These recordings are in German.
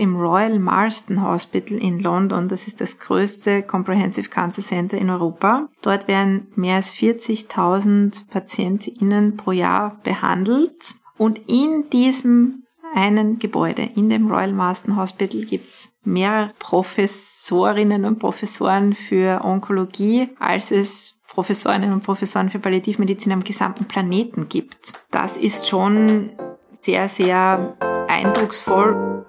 im Royal Marsden Hospital in London. Das ist das größte Comprehensive Cancer Center in Europa. Dort werden mehr als 40.000 PatientInnen pro Jahr behandelt. Und in diesem einen Gebäude, in dem Royal Marsden Hospital, gibt's mehr Professorinnen und Professoren für Onkologie, als es Professorinnen und Professoren für Palliativmedizin am gesamten Planeten gibt. Das ist schon sehr, sehr eindrucksvoll.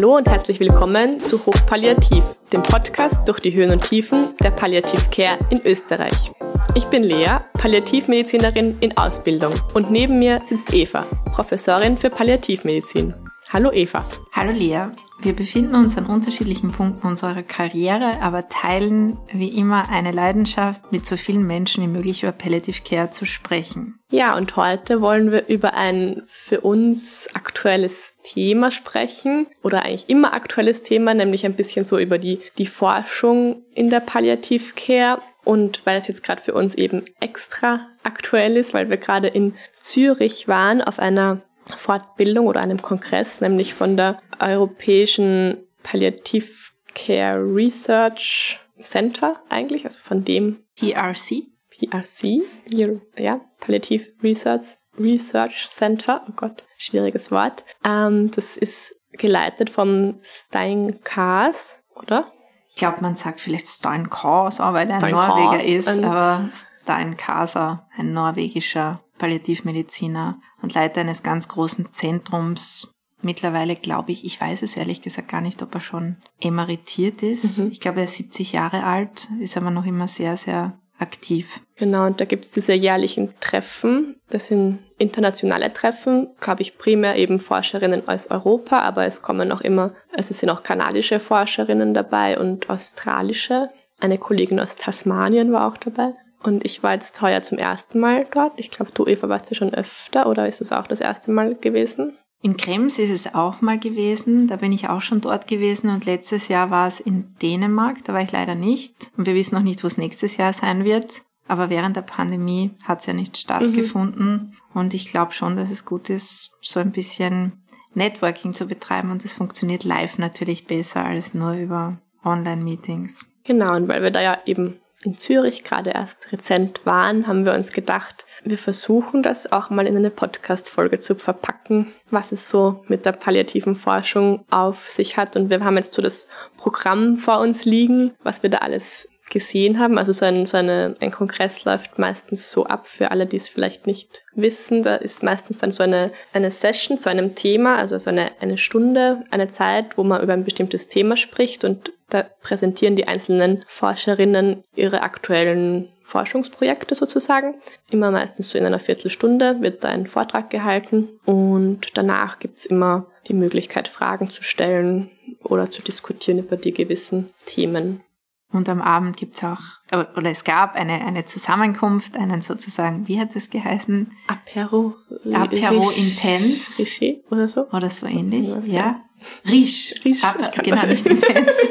Hallo und herzlich willkommen zu Hochpalliativ, dem Podcast durch die Höhen und Tiefen der Palliativcare in Österreich. Ich bin Lea, Palliativmedizinerin in Ausbildung und neben mir sitzt Eva, Professorin für Palliativmedizin. Hallo Eva. Hallo Lea. Wir befinden uns an unterschiedlichen Punkten unserer Karriere, aber teilen wie immer eine Leidenschaft, mit so vielen Menschen wie möglich über Palliative Care zu sprechen. Ja, und heute wollen wir über ein für uns aktuelles Thema sprechen oder eigentlich immer aktuelles Thema, nämlich ein bisschen so über die, die Forschung in der Palliative Care. Und weil es jetzt gerade für uns eben extra aktuell ist, weil wir gerade in Zürich waren auf einer Fortbildung oder einem Kongress, nämlich von der Europäischen Palliative Care Research Center eigentlich, also von dem PRC. PRC, ja, Palliative Research, Research Center, oh Gott, schwieriges Wort. Ähm, das ist geleitet vom Stein Kaas, oder? Ich glaube, man sagt vielleicht Stein Kaas, weil er ein Norweger ist, aber Stein Kasa, ein norwegischer Palliativmediziner und Leiter eines ganz großen Zentrums. Mittlerweile glaube ich, ich weiß es ehrlich gesagt gar nicht, ob er schon emeritiert ist. Mhm. Ich glaube, er ist 70 Jahre alt, ist aber noch immer sehr, sehr aktiv. Genau, und da gibt es diese jährlichen Treffen. Das sind internationale Treffen, glaube ich, primär eben Forscherinnen aus Europa, aber es kommen auch immer, also es sind auch kanadische Forscherinnen dabei und australische. Eine Kollegin aus Tasmanien war auch dabei. Und ich war jetzt heuer zum ersten Mal dort. Ich glaube, du, Eva, warst ja schon öfter oder ist es auch das erste Mal gewesen? In Krems ist es auch mal gewesen. Da bin ich auch schon dort gewesen. Und letztes Jahr war es in Dänemark. Da war ich leider nicht. Und wir wissen noch nicht, wo es nächstes Jahr sein wird. Aber während der Pandemie hat es ja nicht stattgefunden. Mhm. Und ich glaube schon, dass es gut ist, so ein bisschen Networking zu betreiben. Und das funktioniert live natürlich besser als nur über Online-Meetings. Genau, und weil wir da ja eben in Zürich gerade erst rezent waren, haben wir uns gedacht, wir versuchen das auch mal in eine Podcast-Folge zu verpacken, was es so mit der palliativen Forschung auf sich hat. Und wir haben jetzt so das Programm vor uns liegen, was wir da alles gesehen haben. Also so ein, so eine, ein Kongress läuft meistens so ab für alle, die es vielleicht nicht wissen. Da ist meistens dann so eine, eine Session zu einem Thema, also so eine, eine Stunde, eine Zeit, wo man über ein bestimmtes Thema spricht und da präsentieren die einzelnen Forscherinnen ihre aktuellen Forschungsprojekte sozusagen. Immer meistens so in einer Viertelstunde wird da ein Vortrag gehalten und danach gibt's immer die Möglichkeit, Fragen zu stellen oder zu diskutieren über die gewissen Themen. Und am Abend gibt's auch, oder es gab eine, eine Zusammenkunft, einen sozusagen, wie hat das geheißen? Apero. Apero Intense. Riche oder so. Oder so ähnlich, ja. Risch. Risch. Aper, genau, nicht intens.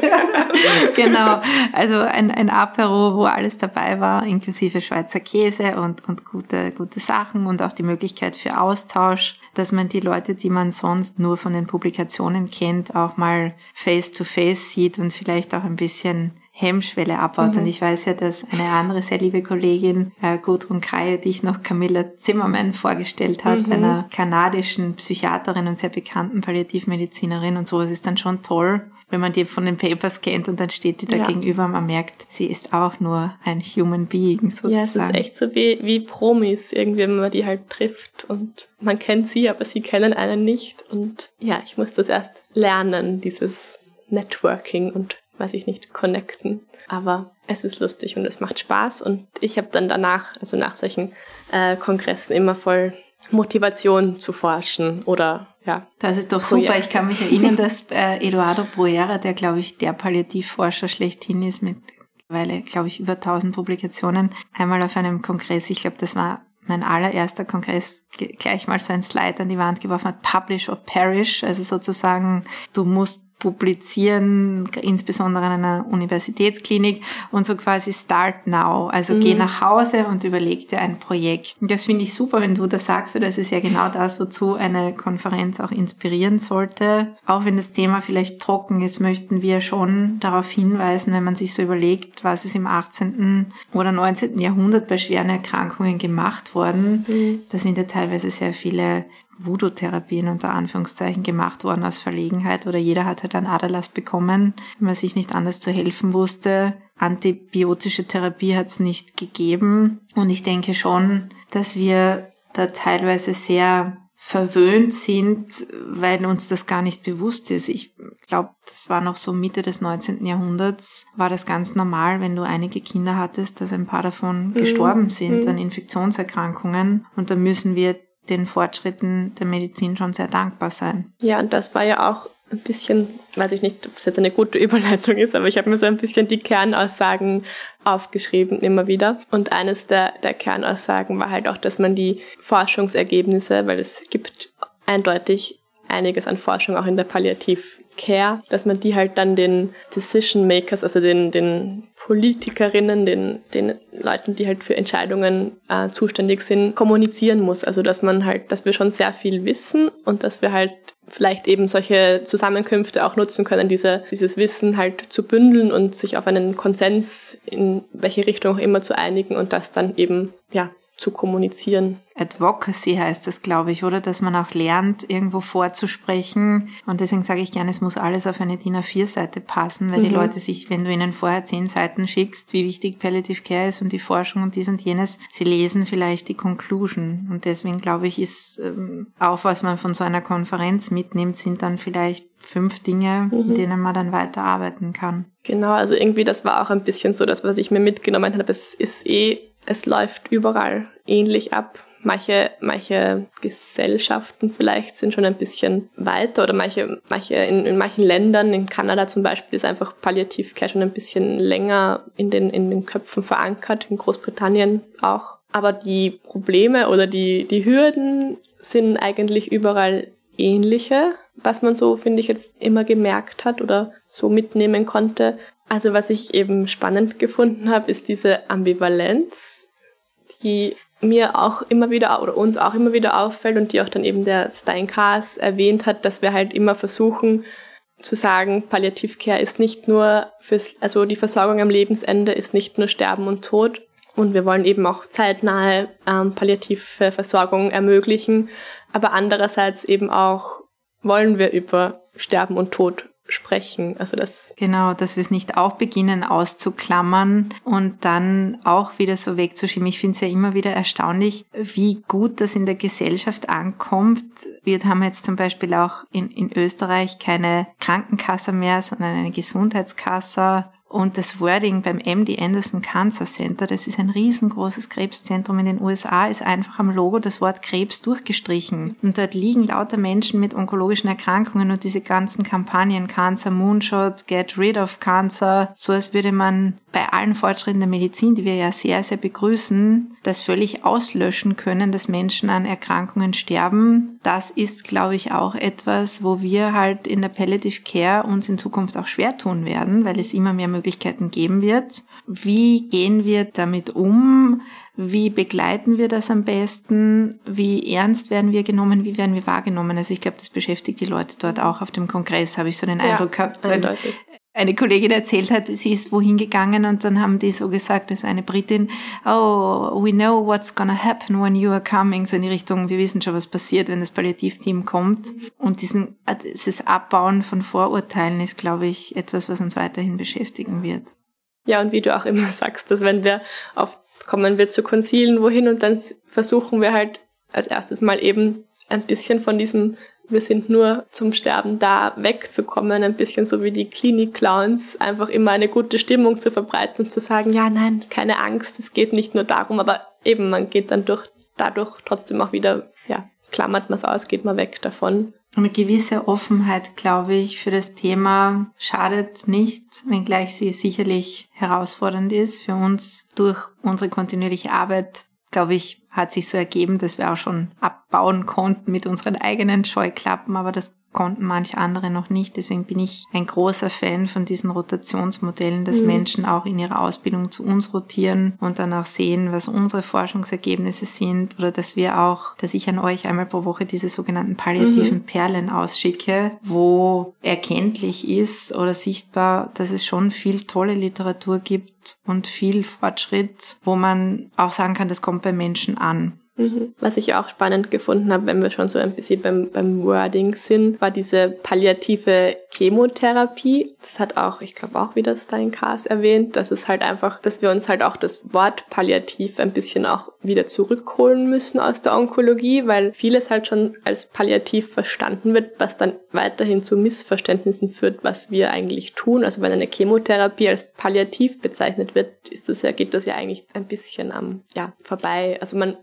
genau. Also ein, ein Apero, wo alles dabei war, inklusive Schweizer Käse und, und gute, gute Sachen und auch die Möglichkeit für Austausch, dass man die Leute, die man sonst nur von den Publikationen kennt, auch mal face to face sieht und vielleicht auch ein bisschen Hemmschwelle abbaut. Mhm. Und ich weiß ja, dass eine andere sehr liebe Kollegin, äh, Gudrun Kreie, die ich noch Camilla Zimmermann vorgestellt hat, mhm. einer kanadischen Psychiaterin und sehr bekannten Palliativmedizinerin und sowas ist dann schon toll, wenn man die von den Papers kennt und dann steht die da ja. gegenüber und man merkt, sie ist auch nur ein Human Being sozusagen. Ja, es ist echt so wie, wie Promis irgendwie, wenn man die halt trifft und man kennt sie, aber sie kennen einen nicht und ja, ich muss das erst lernen, dieses Networking und weiß ich nicht, connecten. Aber es ist lustig und es macht Spaß. Und ich habe dann danach, also nach solchen äh, Kongressen, immer voll Motivation zu forschen oder ja. Das ist doch super. Ich kann mich erinnern, dass äh, Eduardo Bruera, der glaube ich der Palliativforscher schlechthin ist, mit mittlerweile glaube ich über 1000 Publikationen, einmal auf einem Kongress, ich glaube, das war mein allererster Kongress gleich mal so ein Slide an die Wand geworfen hat, Publish or Perish, also sozusagen, du musst publizieren, insbesondere in einer Universitätsklinik und so quasi start now. Also mhm. geh nach Hause und überleg dir ein Projekt. Und das finde ich super, wenn du das sagst, das ist ja genau das, wozu eine Konferenz auch inspirieren sollte. Auch wenn das Thema vielleicht trocken ist, möchten wir schon darauf hinweisen, wenn man sich so überlegt, was ist im 18. oder 19. Jahrhundert bei schweren Erkrankungen gemacht worden. Mhm. Da sind ja teilweise sehr viele Voodoo-Therapien unter Anführungszeichen gemacht worden aus Verlegenheit oder jeder hat halt einen Aderlass bekommen, wenn man sich nicht anders zu helfen wusste. Antibiotische Therapie hat es nicht gegeben und ich denke schon, dass wir da teilweise sehr verwöhnt sind, weil uns das gar nicht bewusst ist. Ich glaube, das war noch so Mitte des 19. Jahrhunderts, war das ganz normal, wenn du einige Kinder hattest, dass ein paar davon mhm. gestorben sind mhm. an Infektionserkrankungen. Und da müssen wir den Fortschritten der Medizin schon sehr dankbar sein. Ja, und das war ja auch ein bisschen, weiß ich nicht, ob das jetzt eine gute Überleitung ist, aber ich habe mir so ein bisschen die Kernaussagen aufgeschrieben immer wieder. Und eines der, der Kernaussagen war halt auch, dass man die Forschungsergebnisse, weil es gibt eindeutig einiges an Forschung auch in der Palliativ Care, dass man die halt dann den Decision Makers, also den, den Politikerinnen, den, den Leuten, die halt für Entscheidungen äh, zuständig sind, kommunizieren muss. Also dass man halt, dass wir schon sehr viel wissen und dass wir halt vielleicht eben solche Zusammenkünfte auch nutzen können, diese, dieses Wissen halt zu bündeln und sich auf einen Konsens in welche Richtung auch immer zu einigen und das dann eben ja zu kommunizieren. Advocacy heißt das, glaube ich, oder? Dass man auch lernt, irgendwo vorzusprechen. Und deswegen sage ich gerne, es muss alles auf eine DIN A4-Seite passen, weil mhm. die Leute sich, wenn du ihnen vorher zehn Seiten schickst, wie wichtig Palliative Care ist und die Forschung und dies und jenes, sie lesen vielleicht die Conclusion. Und deswegen glaube ich, ist ähm, auch, was man von so einer Konferenz mitnimmt, sind dann vielleicht fünf Dinge, mhm. in denen man dann weiterarbeiten kann. Genau, also irgendwie, das war auch ein bisschen so das, was ich mir mitgenommen habe. Es ist eh es läuft überall ähnlich ab. Manche, manche Gesellschaften vielleicht sind schon ein bisschen weiter oder manche, manche in, in manchen Ländern, in Kanada zum Beispiel, ist einfach Palliativcare schon ein bisschen länger in den, in den Köpfen verankert, in Großbritannien auch. Aber die Probleme oder die, die Hürden sind eigentlich überall ähnliche, was man so, finde ich, jetzt immer gemerkt hat oder so mitnehmen konnte. Also was ich eben spannend gefunden habe, ist diese Ambivalenz, die mir auch immer wieder oder uns auch immer wieder auffällt und die auch dann eben der Stein Kaas erwähnt hat, dass wir halt immer versuchen zu sagen, Palliativcare ist nicht nur fürs, also die Versorgung am Lebensende ist nicht nur Sterben und Tod. Und wir wollen eben auch zeitnahe ähm, palliative Versorgung ermöglichen, aber andererseits eben auch wollen wir über Sterben und Tod sprechen. Also das genau, dass wir es nicht auch beginnen auszuklammern und dann auch wieder so wegzuschieben. Ich finde es ja immer wieder erstaunlich, wie gut das in der Gesellschaft ankommt. Wir haben jetzt zum Beispiel auch in, in Österreich keine Krankenkasse mehr, sondern eine Gesundheitskasse und das Wording beim MD Anderson Cancer Center, das ist ein riesengroßes Krebszentrum in den USA, ist einfach am Logo das Wort Krebs durchgestrichen. Und dort liegen lauter Menschen mit onkologischen Erkrankungen und diese ganzen Kampagnen Cancer Moonshot, Get Rid of Cancer, so als würde man bei allen Fortschritten der Medizin, die wir ja sehr, sehr begrüßen, das völlig auslöschen können, dass Menschen an Erkrankungen sterben. Das ist, glaube ich, auch etwas, wo wir halt in der Palliative Care uns in Zukunft auch schwer tun werden, weil es immer mehr Möglichkeiten geben wird. Wie gehen wir damit um? Wie begleiten wir das am besten? Wie ernst werden wir genommen? Wie werden wir wahrgenommen? Also ich glaube, das beschäftigt die Leute dort auch auf dem Kongress, habe ich so den ja, Eindruck gehabt. Eindeutig eine Kollegin erzählt hat, sie ist wohin gegangen und dann haben die so gesagt, dass eine Britin, oh, we know what's gonna happen when you are coming, so in die Richtung, wir wissen schon, was passiert, wenn das Palliativteam kommt. Und diesen, dieses Abbauen von Vorurteilen ist, glaube ich, etwas, was uns weiterhin beschäftigen wird. Ja, und wie du auch immer sagst, dass wenn wir auf, kommen wir zu Konzilen wohin und dann versuchen wir halt als erstes mal eben ein bisschen von diesem wir sind nur zum Sterben da, wegzukommen, ein bisschen so wie die Klinik-Clowns, einfach immer eine gute Stimmung zu verbreiten und zu sagen, ja, nein, keine Angst, es geht nicht nur darum, aber eben, man geht dann durch, dadurch trotzdem auch wieder, ja, klammert man es aus, geht man weg davon. Eine gewisse Offenheit, glaube ich, für das Thema schadet nicht, wenngleich sie sicherlich herausfordernd ist für uns durch unsere kontinuierliche Arbeit glaube ich, hat sich so ergeben, dass wir auch schon abbauen konnten mit unseren eigenen Scheuklappen. Aber das konnten manche andere noch nicht. Deswegen bin ich ein großer Fan von diesen Rotationsmodellen, dass mhm. Menschen auch in ihrer Ausbildung zu uns rotieren und dann auch sehen, was unsere Forschungsergebnisse sind oder dass wir auch, dass ich an euch einmal pro Woche diese sogenannten palliativen mhm. Perlen ausschicke, wo erkenntlich ist oder sichtbar, dass es schon viel tolle Literatur gibt und viel Fortschritt, wo man auch sagen kann, das kommt bei Menschen an. Mhm. Was ich auch spannend gefunden habe, wenn wir schon so ein bisschen beim, beim Wording sind, war diese palliative Chemotherapie. Das hat auch, ich glaube auch wieder Stein Kars erwähnt, dass es halt einfach, dass wir uns halt auch das Wort palliativ ein bisschen auch wieder zurückholen müssen aus der Onkologie, weil vieles halt schon als palliativ verstanden wird, was dann weiterhin zu Missverständnissen führt, was wir eigentlich tun. Also wenn eine Chemotherapie als palliativ bezeichnet wird, ist das ja, geht das ja eigentlich ein bisschen am, ja, vorbei. Also man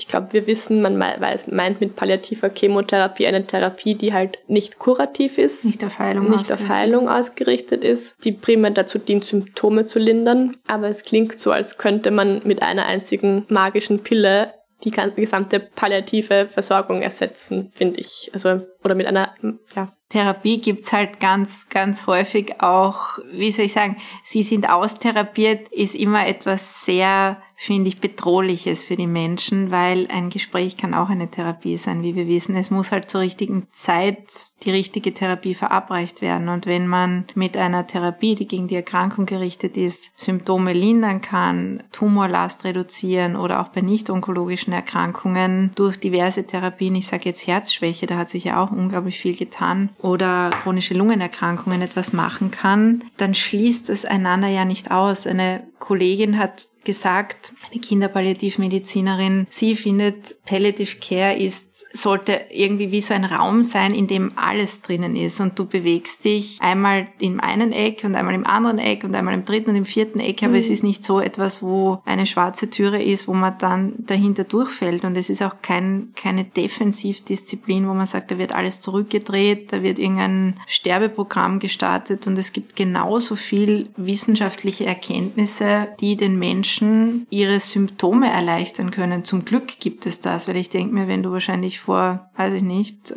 ich glaube, wir wissen, man weiß, meint mit palliativer Chemotherapie eine Therapie, die halt nicht kurativ ist, nicht auf Heilung, nicht auf Heilung ausgerichtet ist, die primär dazu dient, Symptome zu lindern. Aber es klingt so, als könnte man mit einer einzigen magischen Pille die gesamte palliative Versorgung ersetzen, finde ich. Also, oder mit einer, ja, Therapie gibt's halt ganz, ganz häufig auch, wie soll ich sagen, sie sind austherapiert, ist immer etwas sehr finde ich, bedrohliches für die Menschen, weil ein Gespräch kann auch eine Therapie sein, wie wir wissen. Es muss halt zur richtigen Zeit die richtige Therapie verabreicht werden. Und wenn man mit einer Therapie, die gegen die Erkrankung gerichtet ist, Symptome lindern kann, Tumorlast reduzieren oder auch bei nicht-onkologischen Erkrankungen durch diverse Therapien, ich sage jetzt Herzschwäche, da hat sich ja auch unglaublich viel getan, oder chronische Lungenerkrankungen etwas machen kann, dann schließt es einander ja nicht aus. Eine Kollegin hat gesagt, eine Kinderpalliativmedizinerin, sie findet, Palliative Care ist, sollte irgendwie wie so ein Raum sein, in dem alles drinnen ist. Und du bewegst dich einmal im einen Eck und einmal im anderen Eck und einmal im dritten und im vierten Eck, aber mhm. es ist nicht so etwas, wo eine schwarze Türe ist, wo man dann dahinter durchfällt. Und es ist auch kein, keine Defensivdisziplin, wo man sagt, da wird alles zurückgedreht, da wird irgendein Sterbeprogramm gestartet. Und es gibt genauso viel wissenschaftliche Erkenntnisse, die den Menschen Menschen ihre Symptome erleichtern können. Zum Glück gibt es das, weil ich denke mir, wenn du wahrscheinlich vor, weiß ich nicht,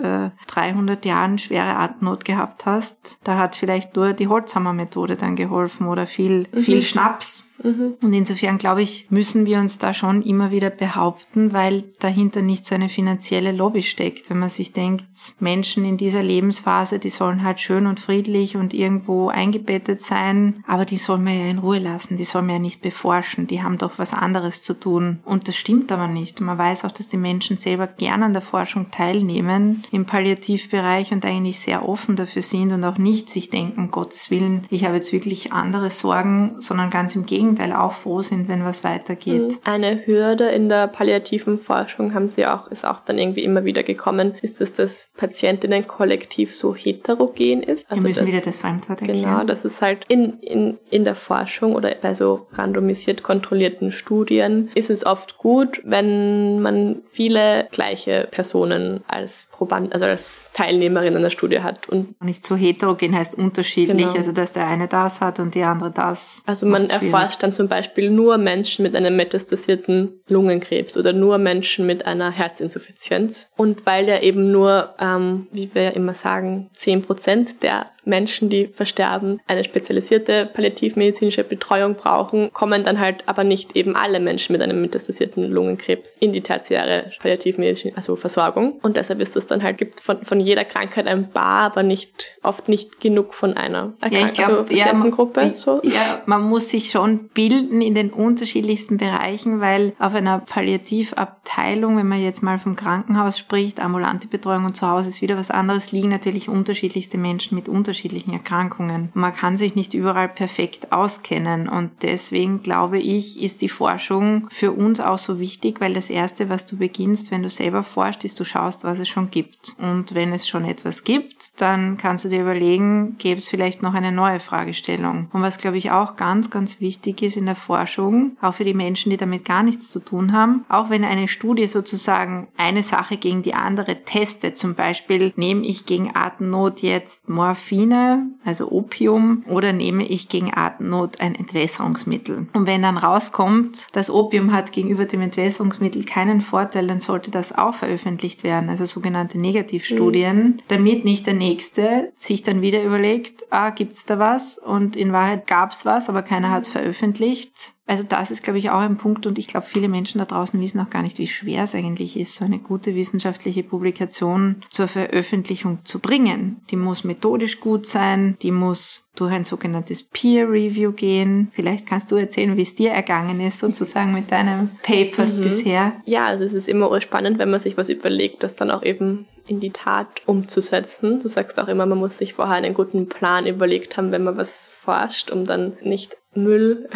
300 äh, Jahren schwere Atemnot gehabt hast, da hat vielleicht nur die Holzhammer-Methode dann geholfen oder viel, mhm. viel Schnaps Mhm. Und insofern glaube ich, müssen wir uns da schon immer wieder behaupten, weil dahinter nicht so eine finanzielle Lobby steckt. Wenn man sich denkt, Menschen in dieser Lebensphase, die sollen halt schön und friedlich und irgendwo eingebettet sein, aber die soll man ja in Ruhe lassen, die soll man ja nicht beforschen, die haben doch was anderes zu tun. Und das stimmt aber nicht. man weiß auch, dass die Menschen selber gern an der Forschung teilnehmen im Palliativbereich und eigentlich sehr offen dafür sind und auch nicht sich denken, Gottes Willen, ich habe jetzt wirklich andere Sorgen, sondern ganz im Gegenteil Gegenteil auch froh sind, wenn was weitergeht. Mhm. Eine Hürde in der palliativen Forschung haben sie auch, ist auch dann irgendwie immer wieder gekommen, ist, dass das Patientinnenkollektiv so heterogen ist. Also Wir müssen das, wieder das Fremdwort erklären. Genau, das ist halt in, in, in der Forschung oder bei so randomisiert kontrollierten Studien ist es oft gut, wenn man viele gleiche Personen als Proband, also als Teilnehmerin in der Studie hat. Und nicht so heterogen heißt unterschiedlich, genau. also dass der eine das hat und die andere das. Also man erforscht dann zum Beispiel nur Menschen mit einem metastasierten Lungenkrebs oder nur Menschen mit einer Herzinsuffizienz. Und weil ja eben nur, ähm, wie wir ja immer sagen, zehn Prozent der Menschen, die versterben, eine spezialisierte palliativmedizinische Betreuung brauchen, kommen dann halt aber nicht eben alle Menschen mit einem metastasierten Lungenkrebs in die tertiäre Palliativmedizin, also Versorgung. Und deshalb ist es dann halt, gibt von, von jeder Krankheit ein paar, aber nicht, oft nicht genug von einer Erkrank ja, ich glaub, also Patientengruppe. Ja, so. ja, man muss sich schon bilden in den unterschiedlichsten Bereichen, weil auf einer Palliativabteilung, wenn man jetzt mal vom Krankenhaus spricht, ambulante Betreuung und zu Hause ist wieder was anderes, liegen natürlich unterschiedlichste Menschen mit unterschiedlichen unterschiedlichen Erkrankungen. Man kann sich nicht überall perfekt auskennen und deswegen glaube ich, ist die Forschung für uns auch so wichtig, weil das Erste, was du beginnst, wenn du selber forschst, ist, du schaust, was es schon gibt. Und wenn es schon etwas gibt, dann kannst du dir überlegen, gäbe es vielleicht noch eine neue Fragestellung. Und was, glaube ich, auch ganz, ganz wichtig ist in der Forschung, auch für die Menschen, die damit gar nichts zu tun haben, auch wenn eine Studie sozusagen eine Sache gegen die andere testet, zum Beispiel nehme ich gegen Atemnot jetzt Morphin Morphine, also Opium, oder nehme ich gegen Atemnot ein Entwässerungsmittel. Und wenn dann rauskommt, das Opium hat gegenüber dem Entwässerungsmittel keinen Vorteil, dann sollte das auch veröffentlicht werden, also sogenannte Negativstudien, mhm. damit nicht der Nächste sich dann wieder überlegt, ah, gibt's da was? Und in Wahrheit gab's was, aber keiner hat's veröffentlicht. Also das ist, glaube ich, auch ein Punkt und ich glaube, viele Menschen da draußen wissen auch gar nicht, wie schwer es eigentlich ist, so eine gute wissenschaftliche Publikation zur Veröffentlichung zu bringen. Die muss methodisch gut sein, die muss durch ein sogenanntes Peer Review gehen. Vielleicht kannst du erzählen, wie es dir ergangen ist, sozusagen mit deinen Papers mhm. bisher. Ja, also es ist immer spannend, wenn man sich was überlegt, das dann auch eben in die Tat umzusetzen. Du sagst auch immer, man muss sich vorher einen guten Plan überlegt haben, wenn man was forscht, um dann nicht Müll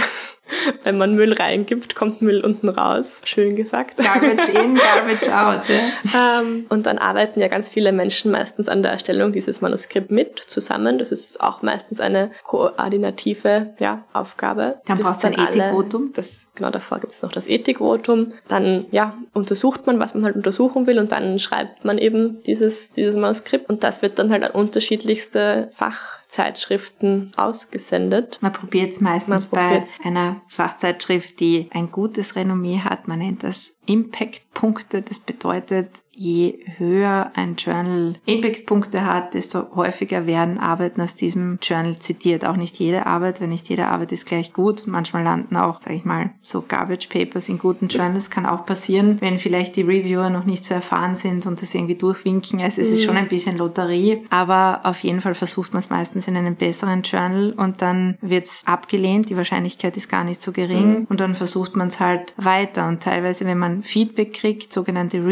wenn man Müll reingibt, kommt Müll unten raus. Schön gesagt. Garbage in, garbage out. Ja. Ähm, und dann arbeiten ja ganz viele Menschen meistens an der Erstellung dieses Manuskript mit zusammen. Das ist auch meistens eine koordinative ja, Aufgabe. Dann braucht es ein Ethikvotum. Das, genau davor gibt es noch das Ethikvotum. Dann ja, untersucht man, was man halt untersuchen will und dann schreibt man eben dieses, dieses Manuskript und das wird dann halt an unterschiedlichste Fach Zeitschriften ausgesendet. Man probiert es meistens bei einer Fachzeitschrift, die ein gutes Renommee hat. Man nennt das Impact-Punkte. Das bedeutet, je höher ein Journal Impact-Punkte hat, desto häufiger werden Arbeiten aus diesem Journal zitiert. Auch nicht jede Arbeit, wenn nicht jede Arbeit ist gleich gut. Manchmal landen auch, sage ich mal, so Garbage Papers in guten Journals. Kann auch passieren, wenn vielleicht die Reviewer noch nicht so erfahren sind und das irgendwie durchwinken. Also es ist schon mhm. ein bisschen Lotterie, aber auf jeden Fall versucht man es meistens in einem besseren Journal und dann wird es abgelehnt. Die Wahrscheinlichkeit ist gar nicht so gering mhm. und dann versucht man es halt weiter. Und teilweise, wenn man Feedback kriegt, sogenannte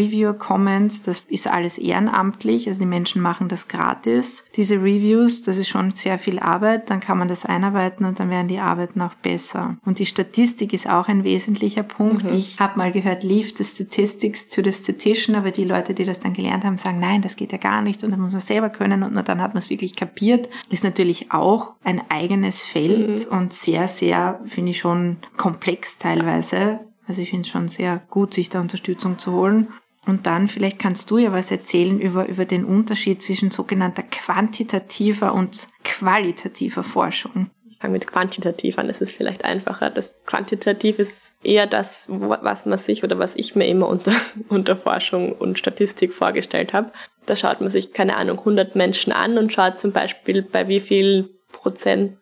Reviewer-Comments, das ist alles ehrenamtlich, also die Menschen machen das gratis, diese Reviews, das ist schon sehr viel Arbeit, dann kann man das einarbeiten und dann werden die Arbeiten auch besser. Und die Statistik ist auch ein wesentlicher Punkt. Mhm. Ich habe mal gehört, leave the statistics to the statistician, aber die Leute, die das dann gelernt haben, sagen, nein, das geht ja gar nicht und dann muss man selber können und nur dann hat man es wirklich kapiert. Ist natürlich auch ein eigenes Feld mhm. und sehr, sehr, finde ich schon komplex teilweise. Also ich finde es schon sehr gut, sich da Unterstützung zu holen. Und dann vielleicht kannst du ja was erzählen über, über den Unterschied zwischen sogenannter quantitativer und qualitativer Forschung. Ich fange mit quantitativ an, das ist vielleicht einfacher. Das Quantitativ ist eher das, was man sich oder was ich mir immer unter, unter Forschung und Statistik vorgestellt habe. Da schaut man sich, keine Ahnung, 100 Menschen an und schaut zum Beispiel, bei wie viel Prozent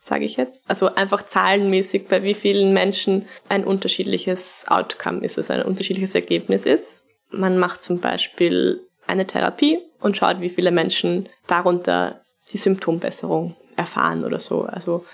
sage ich jetzt. Also einfach zahlenmäßig, bei wie vielen Menschen ein unterschiedliches Outcome ist, also ein unterschiedliches Ergebnis ist. Man macht zum Beispiel eine Therapie und schaut, wie viele Menschen darunter die Symptombesserung erfahren oder so. Also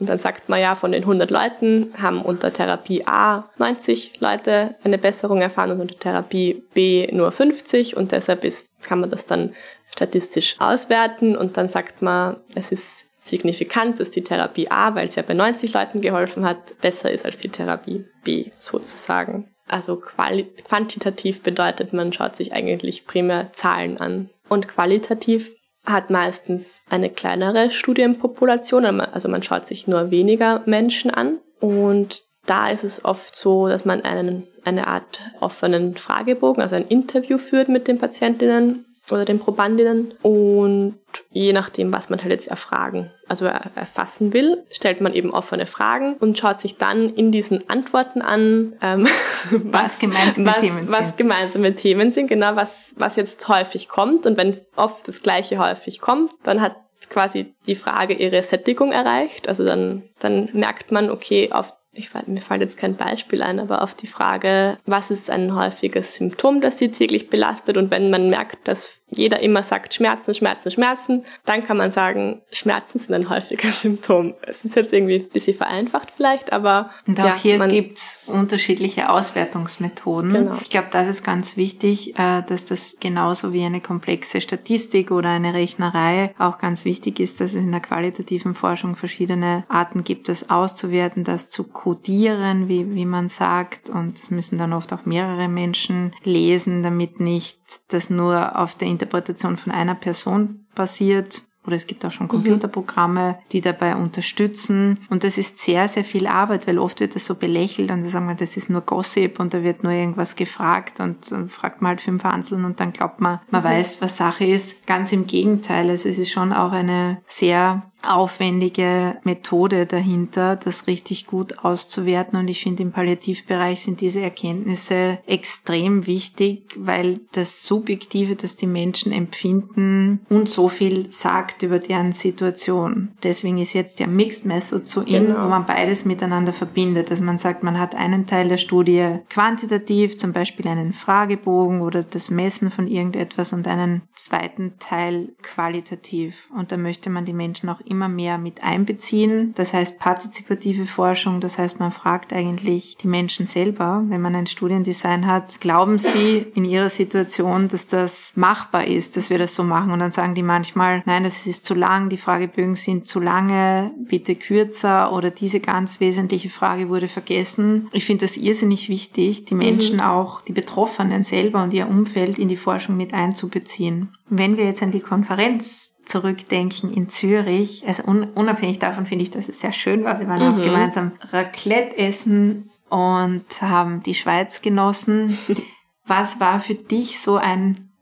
und dann sagt man ja, von den 100 Leuten haben unter Therapie A 90 Leute eine Besserung erfahren und unter Therapie B nur 50 und deshalb ist, kann man das dann statistisch auswerten und dann sagt man, es ist signifikant, dass die Therapie A, weil es ja bei 90 Leuten geholfen hat, besser ist als die Therapie B sozusagen. Also quantitativ bedeutet, man schaut sich eigentlich primär Zahlen an. Und qualitativ hat meistens eine kleinere Studienpopulation, also man schaut sich nur weniger Menschen an. Und da ist es oft so, dass man einen, eine Art offenen Fragebogen, also ein Interview führt mit den Patientinnen oder den Probandinnen und je nachdem, was man halt jetzt erfragen, also erfassen will, stellt man eben offene Fragen und schaut sich dann in diesen Antworten an, ähm, was, was, gemeinsame was, Themen sind. Was gemeinsame Themen sind, genau, was, was jetzt häufig kommt. Und wenn oft das Gleiche häufig kommt, dann hat quasi die Frage ihre Sättigung erreicht. Also dann, dann merkt man, okay, auf ich, mir fällt jetzt kein Beispiel ein, aber auf die Frage, was ist ein häufiges Symptom, das Sie täglich belastet? Und wenn man merkt, dass jeder immer sagt Schmerzen, Schmerzen, Schmerzen, dann kann man sagen, Schmerzen sind ein häufiges Symptom. Es ist jetzt irgendwie ein bisschen vereinfacht vielleicht, aber. Und auch ja, hier gibt's unterschiedliche Auswertungsmethoden. Genau. Ich glaube, das ist ganz wichtig, äh, dass das genauso wie eine komplexe Statistik oder eine Rechnerei auch ganz wichtig ist, dass es in der qualitativen Forschung verschiedene Arten gibt, das auszuwerten, das zu codieren, wie, wie man sagt. Und das müssen dann oft auch mehrere Menschen lesen, damit nicht das nur auf der Interpretation von einer Person basiert oder es gibt auch schon mhm. Computerprogramme, die dabei unterstützen. Und das ist sehr, sehr viel Arbeit, weil oft wird das so belächelt und dann sagen wir, das ist nur Gossip und da wird nur irgendwas gefragt und dann fragt man halt fünf Anseln und dann glaubt man, man mhm. weiß, was Sache ist. Ganz im Gegenteil. Also es ist schon auch eine sehr aufwendige Methode dahinter, das richtig gut auszuwerten. Und ich finde, im Palliativbereich sind diese Erkenntnisse extrem wichtig, weil das Subjektive, das die Menschen empfinden, und so viel sagt über deren Situation. Deswegen ist jetzt der Mixed Method so in, genau. wo man beides miteinander verbindet. Dass man sagt, man hat einen Teil der Studie quantitativ, zum Beispiel einen Fragebogen oder das Messen von irgendetwas und einen zweiten Teil qualitativ. Und da möchte man die Menschen auch immer mehr mit einbeziehen. Das heißt partizipative Forschung, das heißt man fragt eigentlich die Menschen selber, wenn man ein Studiendesign hat, glauben sie in ihrer Situation, dass das machbar ist, dass wir das so machen und dann sagen die manchmal, nein, das ist zu lang, die Fragebögen sind zu lange, bitte kürzer oder diese ganz wesentliche Frage wurde vergessen. Ich finde das irrsinnig wichtig, die Menschen mhm. auch, die Betroffenen selber und ihr Umfeld in die Forschung mit einzubeziehen. Wenn wir jetzt an die Konferenz zurückdenken in Zürich, also un unabhängig davon finde ich, dass es sehr schön war. Wir waren mhm. auch gemeinsam Raclette essen und haben die Schweiz genossen. Was war für dich so ein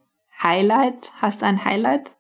Highlight? Hast du ein Highlight?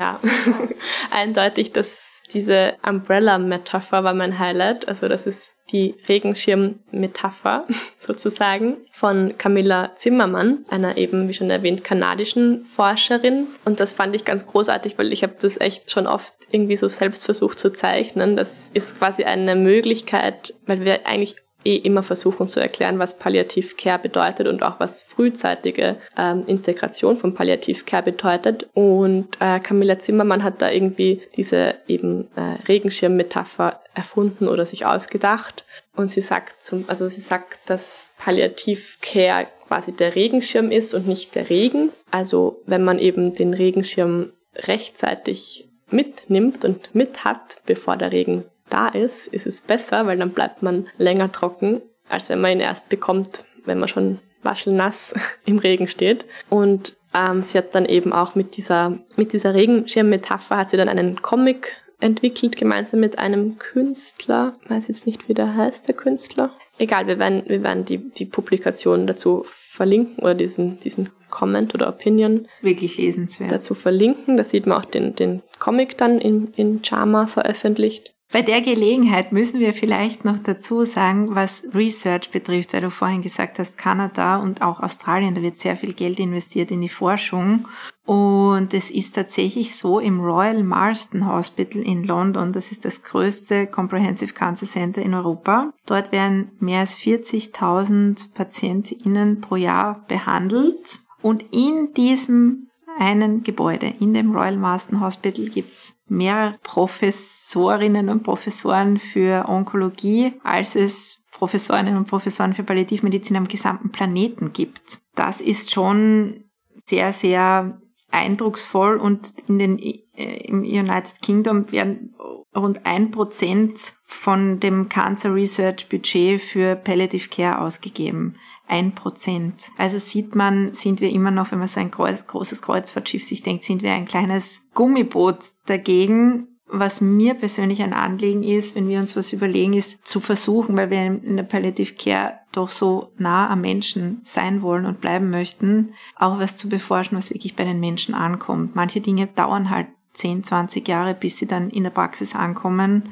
Ja, eindeutig das diese Umbrella-Metapher war mein Highlight. Also das ist die Regenschirm-Metapher sozusagen von Camilla Zimmermann, einer eben, wie schon erwähnt, kanadischen Forscherin. Und das fand ich ganz großartig, weil ich habe das echt schon oft irgendwie so selbst versucht zu zeichnen. Das ist quasi eine Möglichkeit, weil wir eigentlich eh immer versuchen zu erklären, was Palliativ Care bedeutet und auch was frühzeitige ähm, Integration von Palliativ Care bedeutet. Und äh, Camilla Zimmermann hat da irgendwie diese eben äh, Regenschirm-Metapher erfunden oder sich ausgedacht. Und sie sagt zum, also sie sagt, dass Palliativ Care quasi der Regenschirm ist und nicht der Regen. Also wenn man eben den Regenschirm rechtzeitig mitnimmt und mit hat, bevor der Regen da ist, ist es besser, weil dann bleibt man länger trocken, als wenn man ihn erst bekommt, wenn man schon waschelnass im Regen steht. Und ähm, sie hat dann eben auch mit dieser, mit dieser Regenschirm-Metapher hat sie dann einen Comic entwickelt, gemeinsam mit einem Künstler. Ich weiß jetzt nicht, wie der heißt, der Künstler. Egal, wir werden, wir werden die, die Publikation dazu verlinken oder diesen, diesen Comment oder Opinion. Wirklich lesenswert. Dazu verlinken. Da sieht man auch den, den Comic dann in, in Charma veröffentlicht. Bei der Gelegenheit müssen wir vielleicht noch dazu sagen, was Research betrifft, weil du vorhin gesagt hast, Kanada und auch Australien, da wird sehr viel Geld investiert in die Forschung. Und es ist tatsächlich so im Royal Marsden Hospital in London, das ist das größte Comprehensive Cancer Center in Europa. Dort werden mehr als 40.000 PatientInnen pro Jahr behandelt. Und in diesem einen Gebäude. In dem Royal Marsden Hospital gibt's mehr Professorinnen und Professoren für Onkologie, als es Professorinnen und Professoren für Palliativmedizin am gesamten Planeten gibt. Das ist schon sehr, sehr eindrucksvoll und in den, äh, im United Kingdom werden rund ein Prozent von dem Cancer Research Budget für Palliative Care ausgegeben ein Prozent. Also sieht man, sind wir immer noch, wenn man so ein großes Kreuzfahrtschiff sich denkt, sind wir ein kleines Gummiboot dagegen. Was mir persönlich ein Anliegen ist, wenn wir uns was überlegen, ist zu versuchen, weil wir in der Palliative Care doch so nah am Menschen sein wollen und bleiben möchten, auch was zu beforschen, was wirklich bei den Menschen ankommt. Manche Dinge dauern halt 10, 20 Jahre, bis sie dann in der Praxis ankommen.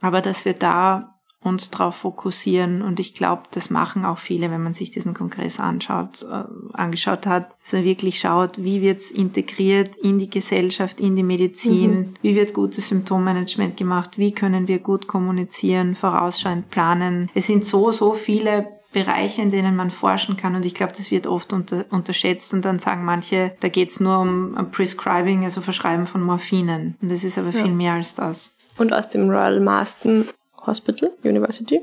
Aber dass wir da uns darauf fokussieren. Und ich glaube, das machen auch viele, wenn man sich diesen Kongress anschaut, äh, angeschaut hat, dass man wirklich schaut, wie wird's integriert in die Gesellschaft, in die Medizin, mhm. wie wird gutes Symptommanagement gemacht, wie können wir gut kommunizieren, vorausschauend planen. Es sind so, so viele Bereiche, in denen man forschen kann. Und ich glaube, das wird oft unter, unterschätzt. Und dann sagen manche, da geht's nur um Prescribing, also Verschreiben von Morphinen. Und das ist aber ja. viel mehr als das. Und aus dem Royal Marston Hospital, University.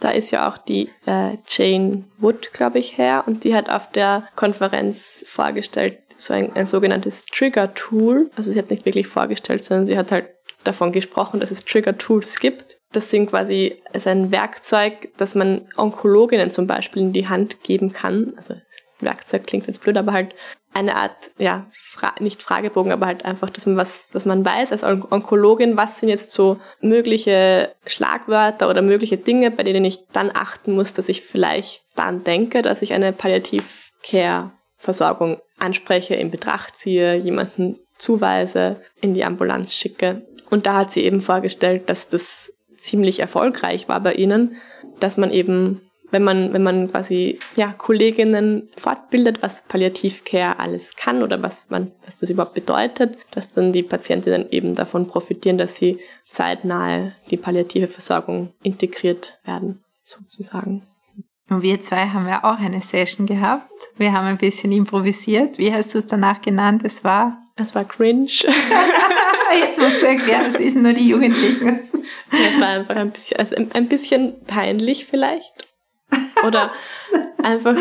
Da ist ja auch die äh, Jane Wood, glaube ich, her und die hat auf der Konferenz vorgestellt, so ein, ein sogenanntes Trigger-Tool. Also sie hat nicht wirklich vorgestellt, sondern sie hat halt davon gesprochen, dass es Trigger-Tools gibt. Das sind quasi also ein Werkzeug, das man Onkologinnen zum Beispiel in die Hand geben kann. Also Werkzeug klingt jetzt blöd, aber halt eine Art, ja, Fra nicht Fragebogen, aber halt einfach, dass man was, dass man weiß als Onkologin, was sind jetzt so mögliche Schlagwörter oder mögliche Dinge, bei denen ich dann achten muss, dass ich vielleicht dann denke, dass ich eine Palliativ-Care-Versorgung anspreche, in Betracht ziehe, jemanden zuweise, in die Ambulanz schicke. Und da hat sie eben vorgestellt, dass das ziemlich erfolgreich war bei ihnen, dass man eben wenn man, wenn man quasi ja, Kolleginnen fortbildet, was Palliativcare alles kann oder was man, was das überhaupt bedeutet, dass dann die Patientinnen eben davon profitieren, dass sie zeitnahe die palliative Versorgung integriert werden, sozusagen. Und wir zwei haben ja auch eine Session gehabt. Wir haben ein bisschen improvisiert. Wie hast du es danach genannt? Es war? Es war cringe. Jetzt musst du erklären, das wissen nur die Jugendlichen. Es war einfach ein bisschen, also ein bisschen peinlich vielleicht. Oder einfach,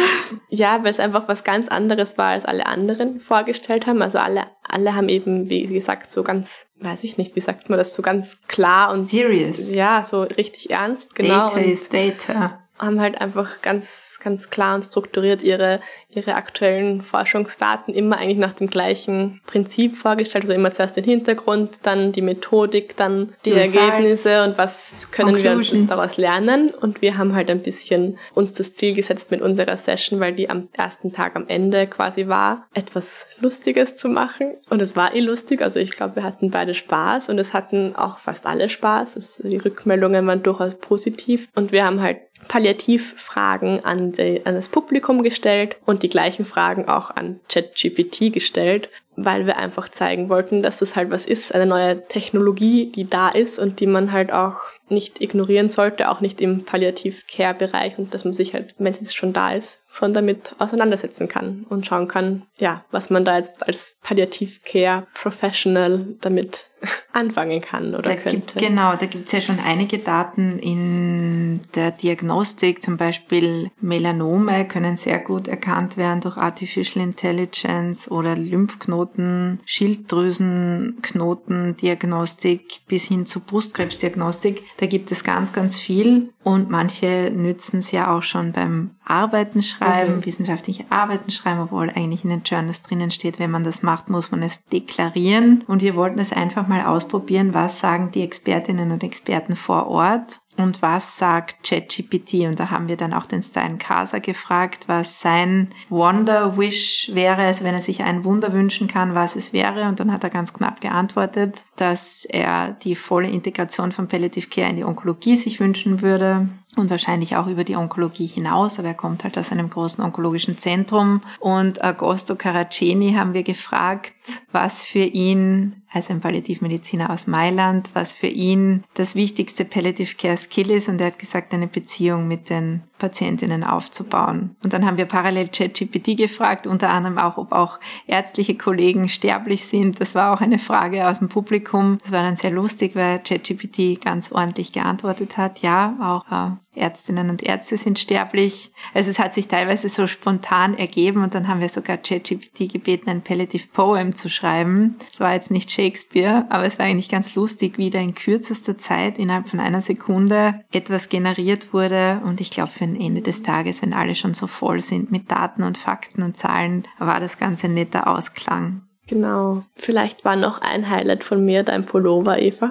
ja, weil es einfach was ganz anderes war, als alle anderen vorgestellt haben. Also alle, alle haben eben, wie gesagt, so ganz, weiß ich nicht, wie sagt man das, so ganz klar und serious. Ja, so richtig ernst, genau. Data is data haben halt einfach ganz, ganz klar und strukturiert ihre, ihre aktuellen Forschungsdaten immer eigentlich nach dem gleichen Prinzip vorgestellt. Also immer zuerst den Hintergrund, dann die Methodik, dann die, die Ergebnisse und was können wir uns daraus lernen. Und wir haben halt ein bisschen uns das Ziel gesetzt mit unserer Session, weil die am ersten Tag am Ende quasi war, etwas Lustiges zu machen. Und es war eh lustig. Also ich glaube, wir hatten beide Spaß und es hatten auch fast alle Spaß. Also die Rückmeldungen waren durchaus positiv. Und wir haben halt Palliativfragen an, die, an das Publikum gestellt und die gleichen Fragen auch an ChatGPT gestellt, weil wir einfach zeigen wollten, dass das halt was ist, eine neue Technologie, die da ist und die man halt auch nicht ignorieren sollte, auch nicht im Palliativ-Care-Bereich und dass man sich halt, wenn es schon da ist, schon damit auseinandersetzen kann und schauen kann, ja, was man da jetzt als Palliativ-Care-Professional damit anfangen kann oder da könnte. Gibt, genau, da gibt es ja schon einige Daten in der Diagnostik, zum Beispiel Melanome können sehr gut erkannt werden durch Artificial Intelligence oder Lymphknoten, Schilddrüsenknoten, Diagnostik bis hin zu Brustkrebsdiagnostik. Da gibt es ganz, ganz viel und manche nützen es ja auch schon beim Arbeiten schreiben, mhm. wissenschaftliche Arbeiten schreiben, obwohl eigentlich in den Journals drinnen steht, wenn man das macht, muss man es deklarieren. Und wir wollten es einfach mal ausprobieren, was sagen die Expertinnen und Experten vor Ort und was sagt ChatGPT? Und da haben wir dann auch den Stein Casa gefragt, was sein Wonder Wish wäre, also wenn er sich ein Wunder wünschen kann, was es wäre. Und dann hat er ganz knapp geantwortet, dass er die volle Integration von Palliative Care in die Onkologie sich wünschen würde und wahrscheinlich auch über die Onkologie hinaus, aber er kommt halt aus einem großen onkologischen Zentrum. Und Agosto Caraceni haben wir gefragt, was für ihn also ein Palliativmediziner aus Mailand, was für ihn das wichtigste Palliative Care Skill ist und er hat gesagt, eine Beziehung mit den Patientinnen aufzubauen. Und dann haben wir parallel ChatGPT gefragt, unter anderem auch, ob auch ärztliche Kollegen sterblich sind. Das war auch eine Frage aus dem Publikum. Das war dann sehr lustig, weil ChatGPT ganz ordentlich geantwortet hat. Ja, auch äh, Ärztinnen und Ärzte sind sterblich. Also es hat sich teilweise so spontan ergeben und dann haben wir sogar ChatGPT gebeten, ein Palliative Poem zu schreiben. Das war jetzt nicht Shakespeare, aber es war eigentlich ganz lustig, wie da in kürzester Zeit innerhalb von einer Sekunde etwas generiert wurde. Und ich glaube, für ein Ende des Tages, wenn alle schon so voll sind mit Daten und Fakten und Zahlen, war das Ganze ein netter Ausklang. Genau. Vielleicht war noch ein Highlight von mir dein Pullover, Eva.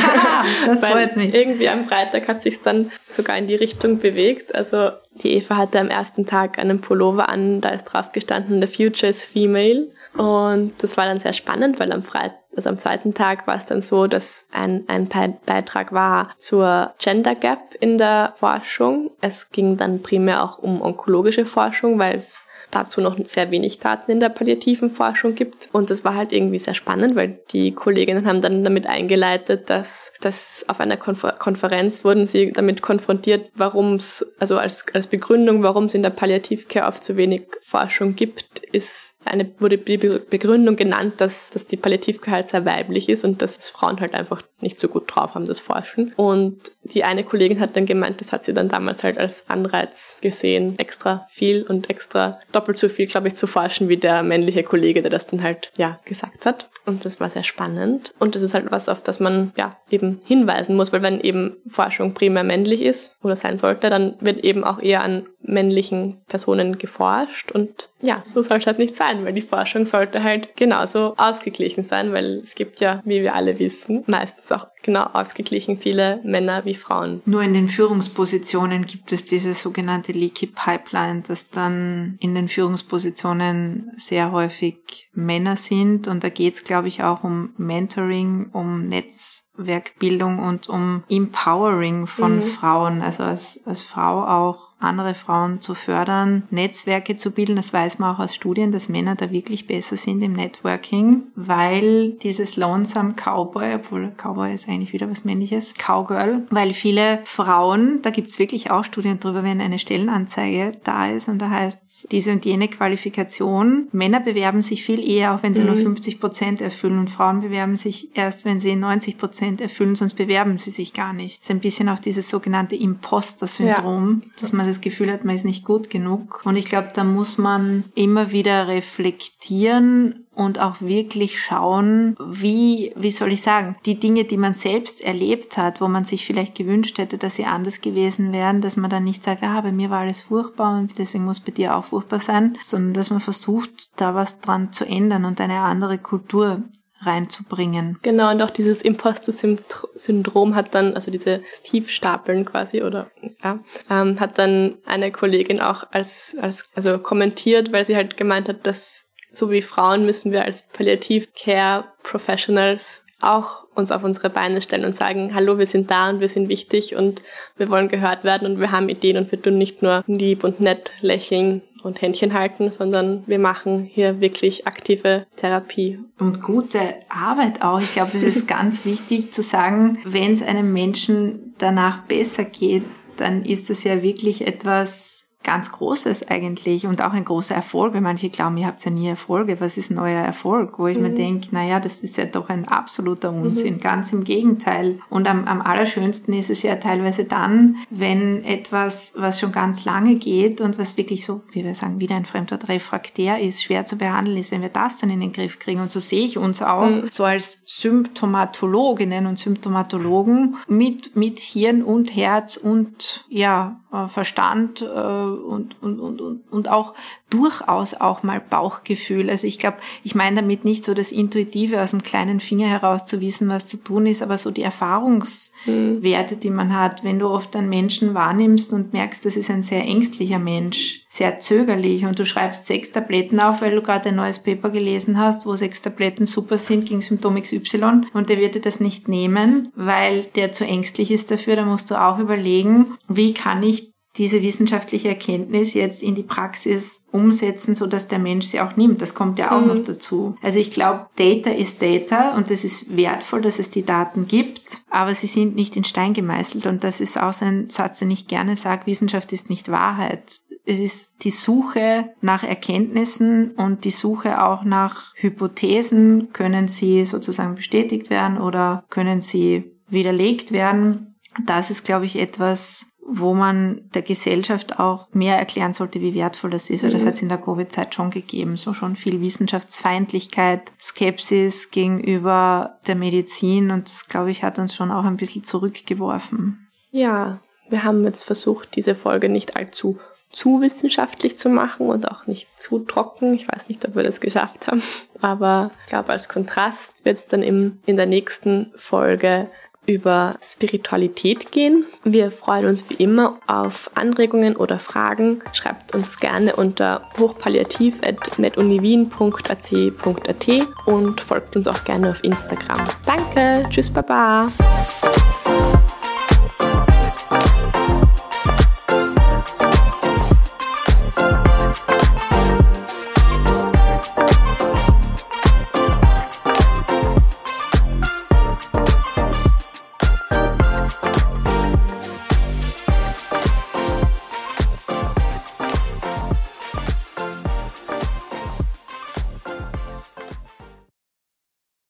das freut mich. Irgendwie am Freitag hat sich dann sogar in die Richtung bewegt. Also die Eva hatte am ersten Tag einen Pullover an, da ist drauf gestanden, The Future is Female. Und das war dann sehr spannend, weil am Freitag, also am zweiten Tag war es dann so, dass ein, ein Beitrag war zur Gender Gap in der Forschung. Es ging dann primär auch um onkologische Forschung, weil es dazu noch sehr wenig Daten in der palliativen Forschung gibt. Und das war halt irgendwie sehr spannend, weil die Kolleginnen haben dann damit eingeleitet, dass, dass auf einer Konfer Konferenz wurden sie damit konfrontiert, warum es, also als, als Begründung, warum es in der Palliativcare oft zu wenig Forschung gibt, ist eine, wurde die Begründung genannt, dass, dass die Palliativcare halt sehr weiblich ist und dass Frauen halt einfach nicht so gut drauf haben, das Forschen. Und die eine Kollegin hat dann gemeint, das hat sie dann damals halt als Anreiz gesehen, extra viel und extra doppelt so viel, glaube ich, zu forschen wie der männliche Kollege, der das dann halt, ja, gesagt hat. Und das war sehr spannend. Und das ist halt was, auf das man, ja, eben hinweisen muss, weil wenn eben Forschung primär männlich ist oder sein sollte, dann wird eben auch eher an männlichen Personen geforscht und ja, so soll es halt nicht sein, weil die Forschung sollte halt genauso ausgeglichen sein, weil es gibt ja, wie wir alle wissen, meistens auch genau ausgeglichen viele Männer wie Frauen. Nur in den Führungspositionen gibt es diese sogenannte Leaky Pipeline, dass dann in den Führungspositionen sehr häufig Männer sind und da geht es, glaube ich, auch um Mentoring, um Netzwerkbildung und um Empowering von mhm. Frauen, also als, als Frau auch andere Frauen zu fördern, Netzwerke zu bilden. Das weiß man auch aus Studien, dass Männer da wirklich besser sind im Networking, weil dieses Lonesome Cowboy, obwohl Cowboy ist eigentlich wieder was männliches, Cowgirl, weil viele Frauen, da gibt's wirklich auch Studien drüber, wenn eine Stellenanzeige da ist und da heißt diese und jene Qualifikation. Männer bewerben sich viel eher, auch wenn sie mhm. nur 50 Prozent erfüllen und Frauen bewerben sich erst, wenn sie 90 Prozent erfüllen, sonst bewerben sie sich gar nicht. Das ist ein bisschen auch dieses sogenannte Imposter-Syndrom, ja. dass man das Gefühl hat, man ist nicht gut genug. Und ich glaube, da muss man immer wieder reflektieren und auch wirklich schauen, wie, wie soll ich sagen, die Dinge, die man selbst erlebt hat, wo man sich vielleicht gewünscht hätte, dass sie anders gewesen wären, dass man dann nicht sagt, ah, bei mir war alles furchtbar und deswegen muss bei dir auch furchtbar sein, sondern dass man versucht, da was dran zu ändern und eine andere Kultur reinzubringen. Genau, und auch dieses Imposter-Syndrom hat dann, also diese Tiefstapeln quasi, oder ja, ähm, hat dann eine Kollegin auch als, als, also kommentiert, weil sie halt gemeint hat, dass so wie Frauen müssen wir als Palliative Care Professionals auch uns auf unsere Beine stellen und sagen, hallo, wir sind da und wir sind wichtig und wir wollen gehört werden und wir haben Ideen und wir tun nicht nur lieb und nett lächeln und Händchen halten, sondern wir machen hier wirklich aktive Therapie. Und gute Arbeit auch. Ich glaube, es ist ganz wichtig zu sagen, wenn es einem Menschen danach besser geht, dann ist das ja wirklich etwas ganz Großes eigentlich und auch ein großer Erfolg, weil manche glauben, ihr habt ja nie Erfolge, was ist ein euer Erfolg? Wo ich mhm. mir denke, naja, das ist ja doch ein absoluter Unsinn, mhm. ganz im Gegenteil. Und am, am allerschönsten ist es ja teilweise dann, wenn etwas, was schon ganz lange geht und was wirklich so, wie wir sagen, wieder ein Fremdwort, refraktär ist, schwer zu behandeln ist, wenn wir das dann in den Griff kriegen. Und so sehe ich uns auch mhm. so als Symptomatologinnen und Symptomatologen mit, mit Hirn und Herz und ja, Verstand äh, und, und, und, und auch durchaus auch mal Bauchgefühl. Also ich glaube, ich meine damit nicht so das Intuitive aus dem kleinen Finger heraus zu wissen, was zu tun ist, aber so die Erfahrungswerte, die man hat. Wenn du oft einen Menschen wahrnimmst und merkst, das ist ein sehr ängstlicher Mensch, sehr zögerlich und du schreibst sechs Tabletten auf, weil du gerade ein neues Paper gelesen hast, wo sechs Tabletten super sind gegen Symptom XY und der wird dir das nicht nehmen, weil der zu ängstlich ist dafür, da musst du auch überlegen, wie kann ich diese wissenschaftliche Erkenntnis jetzt in die Praxis umsetzen, so dass der Mensch sie auch nimmt. Das kommt ja auch mhm. noch dazu. Also ich glaube, Data ist Data und es ist wertvoll, dass es die Daten gibt, aber sie sind nicht in Stein gemeißelt und das ist auch so ein Satz, den ich gerne sage, Wissenschaft ist nicht Wahrheit. Es ist die Suche nach Erkenntnissen und die Suche auch nach Hypothesen. Können sie sozusagen bestätigt werden oder können sie widerlegt werden? Das ist, glaube ich, etwas, wo man der Gesellschaft auch mehr erklären sollte, wie wertvoll das ist. Mhm. Das hat es in der Covid-Zeit schon gegeben. So schon viel Wissenschaftsfeindlichkeit, Skepsis gegenüber der Medizin und das, glaube ich, hat uns schon auch ein bisschen zurückgeworfen. Ja, wir haben jetzt versucht, diese Folge nicht allzu zu wissenschaftlich zu machen und auch nicht zu trocken. Ich weiß nicht, ob wir das geschafft haben. Aber ich glaube, als Kontrast wird es dann im, in der nächsten Folge über Spiritualität gehen. Wir freuen uns wie immer auf Anregungen oder Fragen. Schreibt uns gerne unter hochpalliativ.meduniwien.ac.at und folgt uns auch gerne auf Instagram. Danke, tschüss, baba.